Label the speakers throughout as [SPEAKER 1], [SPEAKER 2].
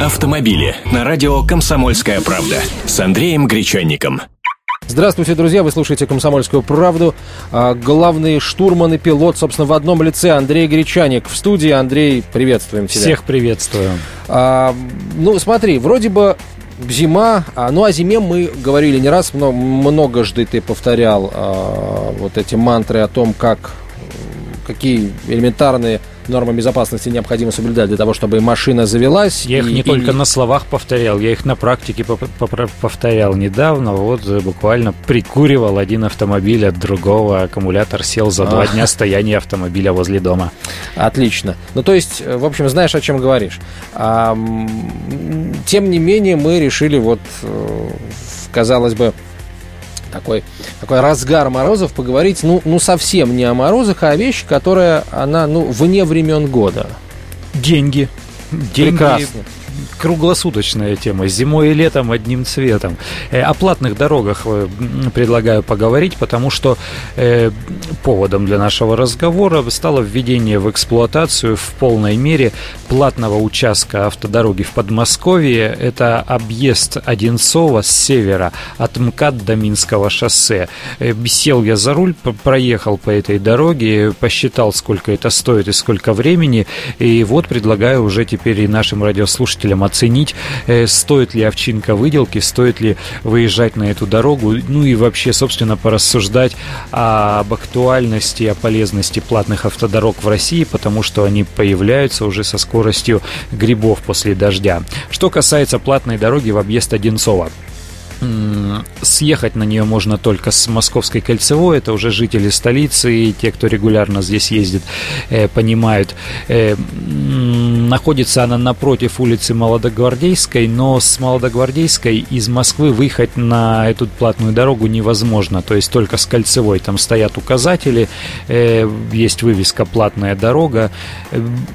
[SPEAKER 1] Автомобили на радио «Комсомольская правда» с Андреем Гречанником.
[SPEAKER 2] Здравствуйте, друзья, вы слушаете «Комсомольскую правду». А, главный штурман и пилот, собственно, в одном лице Андрей Гречаник. В студии, Андрей, приветствуем тебя.
[SPEAKER 3] Всех приветствую.
[SPEAKER 2] А, ну, смотри, вроде бы зима, а, ну о зиме мы говорили не раз, много, многожды ты повторял а, вот эти мантры о том, как какие элементарные нормы безопасности необходимо соблюдать для того, чтобы машина завелась.
[SPEAKER 3] Я и, их не и... только на словах повторял, я их на практике повторял недавно. Вот буквально прикуривал один автомобиль от другого, аккумулятор сел за два дня стояния автомобиля возле дома.
[SPEAKER 2] Отлично. Ну, то есть, в общем, знаешь, о чем говоришь. Тем не менее, мы решили вот, э, казалось бы, такой, такой разгар морозов, поговорить, ну, ну, совсем не о морозах, а о вещи, которая, она, ну, вне времен года.
[SPEAKER 3] Деньги. Деньги. Прекрасно круглосуточная тема. Зимой и летом одним цветом. Э, о платных дорогах э, предлагаю поговорить, потому что э, поводом для нашего разговора стало введение в эксплуатацию в полной мере платного участка автодороги в Подмосковье. Это объезд Одинцова с севера от МКАД до Минского шоссе. Сел я за руль, проехал по этой дороге, посчитал, сколько это стоит и сколько времени, и вот предлагаю уже теперь и нашим радиослушателям оценить, э, стоит ли овчинка выделки, стоит ли выезжать на эту дорогу, ну и вообще, собственно, порассуждать об актуальности, о полезности платных автодорог в России, потому что они появляются уже со скоростью грибов после дождя. Что касается платной дороги в объезд Одинцова – съехать на нее можно только с Московской кольцевой. Это уже жители столицы и те, кто регулярно здесь ездит, э, понимают. Э, находится она напротив улицы Молодогвардейской, но с Молодогвардейской из Москвы выехать на эту платную дорогу невозможно. То есть только с кольцевой. Там стоят указатели, э, есть вывеска «Платная дорога».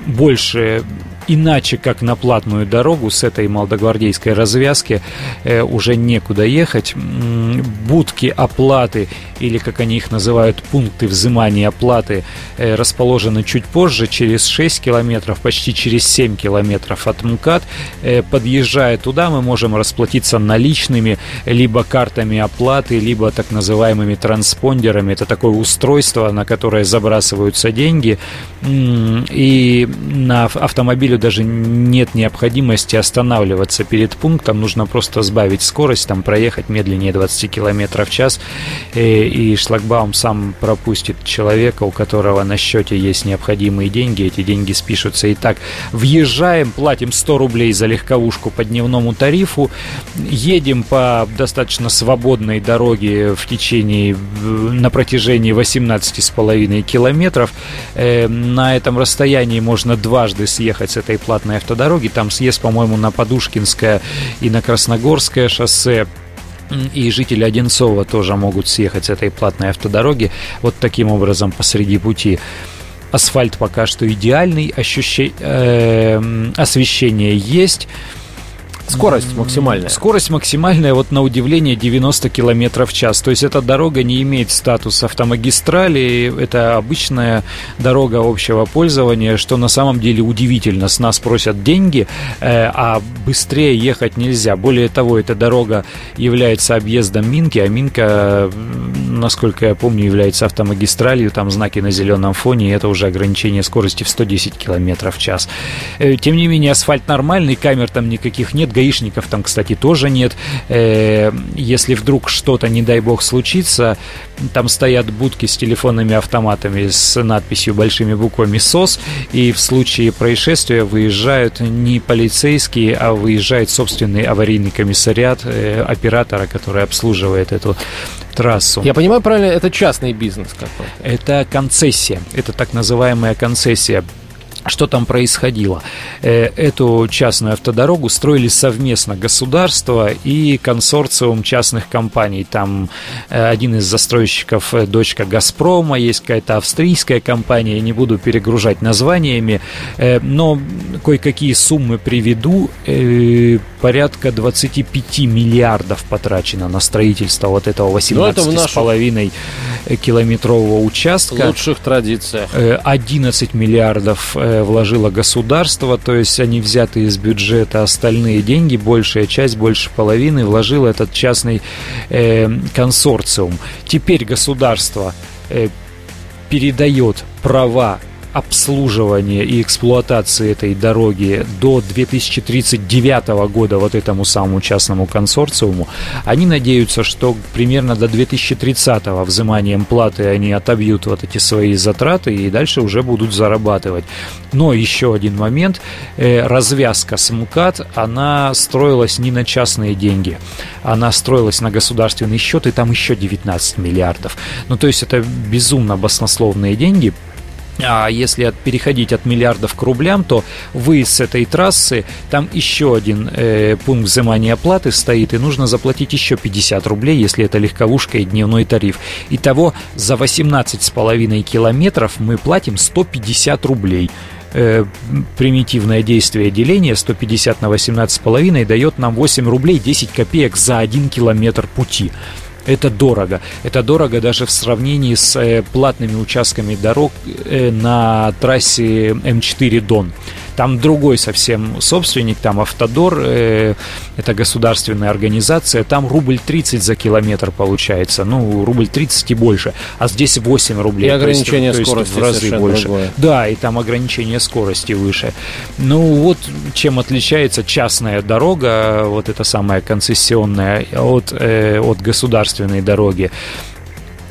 [SPEAKER 3] Больше иначе как на платную дорогу с этой молодогвардейской развязки э, уже некуда ехать. Будки оплаты или, как они их называют, пункты взимания оплаты э, расположены чуть позже, через 6 километров, почти через 7 километров от МКАД. Э, подъезжая туда, мы можем расплатиться наличными, либо картами оплаты, либо так называемыми транспондерами. Это такое устройство, на которое забрасываются деньги, и на автомобилю даже нет необходимости останавливаться перед пунктом, нужно просто сбавить скорость, там проехать медленнее 20 км в час, э, и шлагбаум сам пропустит человека, у которого на счете есть необходимые деньги, эти деньги спишутся. Итак, въезжаем, платим 100 рублей за легковушку по дневному тарифу, едем по достаточно свободной дороге в течение, на протяжении 18,5 километров. Э, на этом расстоянии можно дважды съехать с этой платной автодороги. Там съезд, по-моему, на Подушкинское и на Красногорское шоссе и жители Одинцова тоже могут съехать с этой платной автодороги вот таким образом посреди пути. Асфальт пока что идеальный, ощущение, э, освещение есть.
[SPEAKER 2] Скорость максимальная.
[SPEAKER 3] Скорость максимальная, вот на удивление, 90 км в час. То есть эта дорога не имеет статус автомагистрали, это обычная дорога общего пользования, что на самом деле удивительно. С нас просят деньги, э, а быстрее ехать нельзя. Более того, эта дорога является объездом Минки, а Минка, насколько я помню, является автомагистралью, там знаки на зеленом фоне, и это уже ограничение скорости в 110 км в час. Э, тем не менее, асфальт нормальный, камер там никаких нет, гаишников там, кстати, тоже нет. Э, если вдруг что-то, не дай бог, случится, там стоят будки с телефонными автоматами с надписью большими буквами СОС, и в случае происшествия выезжают не полицейские, а выезжает собственный аварийный комиссариат э, оператора, который обслуживает эту трассу.
[SPEAKER 2] Я понимаю правильно, это частный бизнес какой-то?
[SPEAKER 3] Это концессия, это так называемая концессия что там происходило? Э, эту частную автодорогу строили совместно государство и консорциум частных компаний. Там э, один из застройщиков э, дочка «Газпрома», есть какая-то австрийская компания, не буду перегружать названиями, но кое-какие суммы приведу. Порядка 25 миллиардов потрачено на строительство вот этого 18,5 километрового участка.
[SPEAKER 2] В лучших традициях.
[SPEAKER 3] 11 миллиардов вложило государство, то есть они взяты из бюджета, остальные деньги, большая часть, больше половины, вложил этот частный консорциум. Теперь государство передает права обслуживания и эксплуатации этой дороги до 2039 года вот этому самому частному консорциуму, они надеются, что примерно до 2030 взиманием платы они отобьют вот эти свои затраты и дальше уже будут зарабатывать. Но еще один момент, э, развязка с МКАД, она строилась не на частные деньги, она строилась на государственный счет, и там еще 19 миллиардов. Ну, то есть это безумно баснословные деньги, а если от, переходить от миллиардов к рублям, то вы с этой трассы, там еще один э, пункт взимания оплаты стоит, и нужно заплатить еще 50 рублей, если это легковушка и дневной тариф. Итого за 18,5 километров мы платим 150 рублей э, примитивное действие деления 150 на 18,5 дает нам 8 рублей 10 копеек за 1 километр пути. Это дорого. Это дорого даже в сравнении с э, платными участками дорог э, на трассе М4 Дон. Там другой совсем собственник, там Автодор, э, это государственная организация, там рубль 30 за километр получается, ну, рубль 30 и больше, а здесь 8 рублей. И
[SPEAKER 2] ограничение есть, скорости
[SPEAKER 3] в разы больше.
[SPEAKER 2] Другое.
[SPEAKER 3] Да, и там ограничение скорости выше. Ну, вот чем отличается частная дорога, вот эта самая концессионная, от, э, от государственной дороги.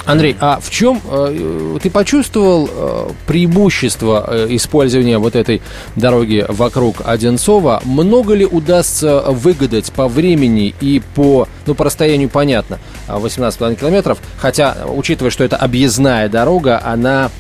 [SPEAKER 2] Андрей, а в чем э, ты почувствовал э, преимущество э, использования вот этой дороги вокруг Одинцова? Много ли удастся выгадать по времени и по, ну, по расстоянию понятно, 18,5 километров, хотя, учитывая, что это объездная дорога, она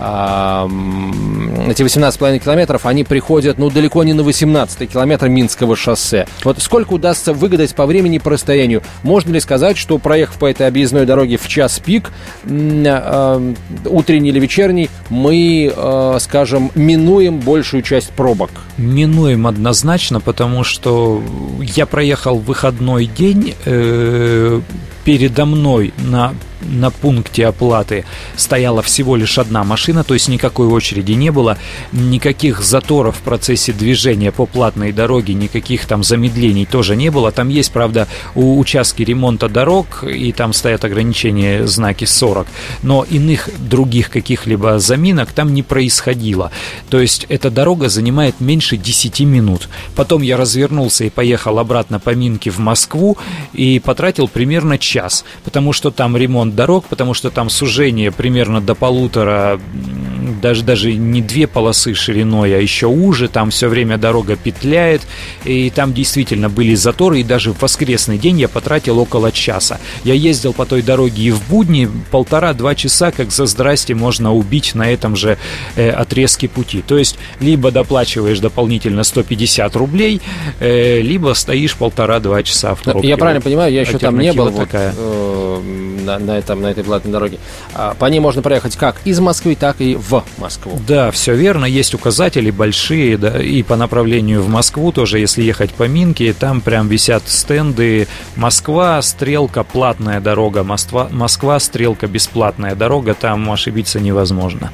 [SPEAKER 2] эти 18,5 километров, они приходят, ну, далеко не на 18 километр Минского шоссе. Вот сколько удастся выгадать по времени и по расстоянию? Можно ли сказать, что проехав по этой объездной дороге в час пик, утренний или вечерний, мы, э, скажем, минуем большую часть пробок?
[SPEAKER 3] Минуем однозначно, потому что я проехал выходной день, э, передо мной на на пункте оплаты стояла всего лишь одна машина, то есть никакой очереди не было, никаких заторов в процессе движения по платной дороге, никаких там замедлений тоже не было. Там есть, правда, у участки ремонта дорог, и там стоят ограничения знаки 40, но иных других каких-либо заминок там не происходило. То есть эта дорога занимает меньше 10 минут. Потом я развернулся и поехал обратно по Минке в Москву и потратил примерно час, потому что там ремонт ремонт дорог, потому что там сужение примерно до полутора, даже, даже не две полосы шириной, а еще уже, там все время дорога петляет, и там действительно были заторы, и даже в воскресный день я потратил около часа. Я ездил по той дороге и в будни полтора-два часа, как за здрасте можно убить на этом же э, отрезке пути. То есть, либо доплачиваешь дополнительно 150 рублей, э, либо стоишь полтора-два часа в пробке.
[SPEAKER 2] Я правильно понимаю, я еще там не был такая. Вот, э, на, на, этом, на этой платной дороге. А, по ней можно проехать как из Москвы, так и в Москву.
[SPEAKER 3] Да, все верно. Есть указатели большие, да, и по направлению в Москву тоже, если ехать по Минке, там прям висят стенды Москва, стрелка, платная дорога, Москва, Москва стрелка, бесплатная дорога, там ошибиться невозможно.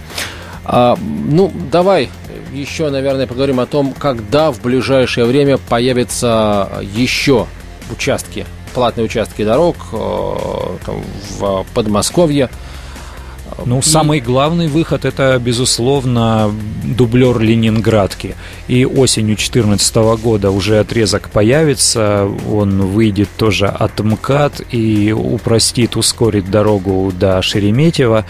[SPEAKER 2] А, ну, давай еще, наверное, поговорим о том, когда в ближайшее время появятся еще участки платные участки дорог э, там, в Подмосковье.
[SPEAKER 3] Ну, и... самый главный выход это, безусловно, дублер Ленинградки. И осенью 2014 года уже отрезок появится, он выйдет тоже от МКАД и упростит, ускорит дорогу до Шереметьево.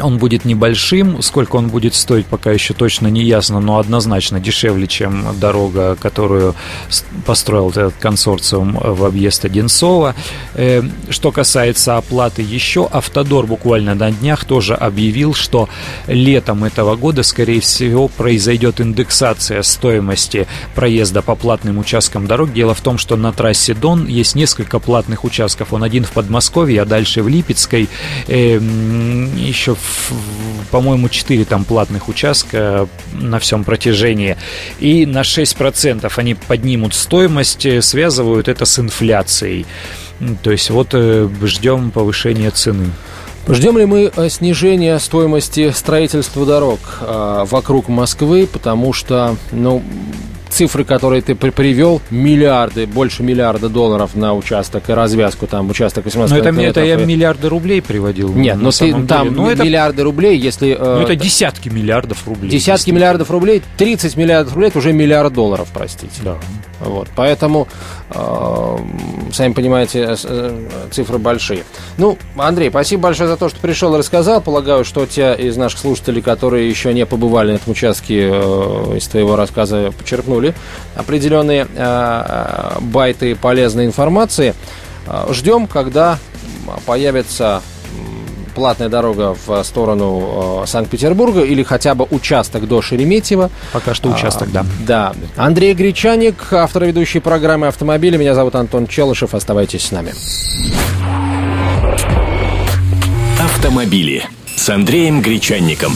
[SPEAKER 3] Он будет небольшим, сколько он будет стоить, пока еще точно не ясно, но однозначно дешевле, чем дорога, которую построил этот консорциум в объезд Одинцова. Э, что касается оплаты еще, Автодор буквально на днях тоже объявил, что летом этого года, скорее всего, произойдет индексация стоимости проезда по платным участкам дорог. Дело в том, что на трассе Дон есть несколько платных участков. Он один в Подмосковье, а дальше в Липецкой э, еще, по-моему, 4 там платных участка на всем протяжении. И на 6% они поднимут стоимость, э, связывают это с инфляцией. То есть вот э, ждем повышения цены.
[SPEAKER 2] Ждем ли мы э, снижения стоимости строительства дорог вокруг Москвы, потому что, ну, цифры, которые ты при привел, миллиарды, больше миллиарда долларов на участок и развязку, там, участок 18
[SPEAKER 3] Но это, это я миллиарды рублей приводил.
[SPEAKER 2] Нет, но ты, там ну, это, миллиарды рублей, если...
[SPEAKER 3] Э, ну, это десятки миллиардов рублей.
[SPEAKER 2] Десятки миллиардов рублей, 30 миллиардов рублей, это уже миллиард долларов, простите.
[SPEAKER 3] Да.
[SPEAKER 2] Вот, поэтому, э, сами понимаете, э, э, цифры большие. Ну, Андрей, спасибо большое за то, что пришел и рассказал. Полагаю, что те из наших слушателей, которые еще не побывали на этом участке, э, из твоего рассказа почерпнули определенные э, байты полезной информации. Э, ждем, когда появится платная дорога в сторону э, Санкт-Петербурга или хотя бы участок до Шереметьево.
[SPEAKER 3] Пока что участок, а, да.
[SPEAKER 2] Да. Андрей Гречаник, автор ведущей программы «Автомобили». Меня зовут Антон Челышев. Оставайтесь с нами.
[SPEAKER 1] Автомобили с Андреем Гречанником.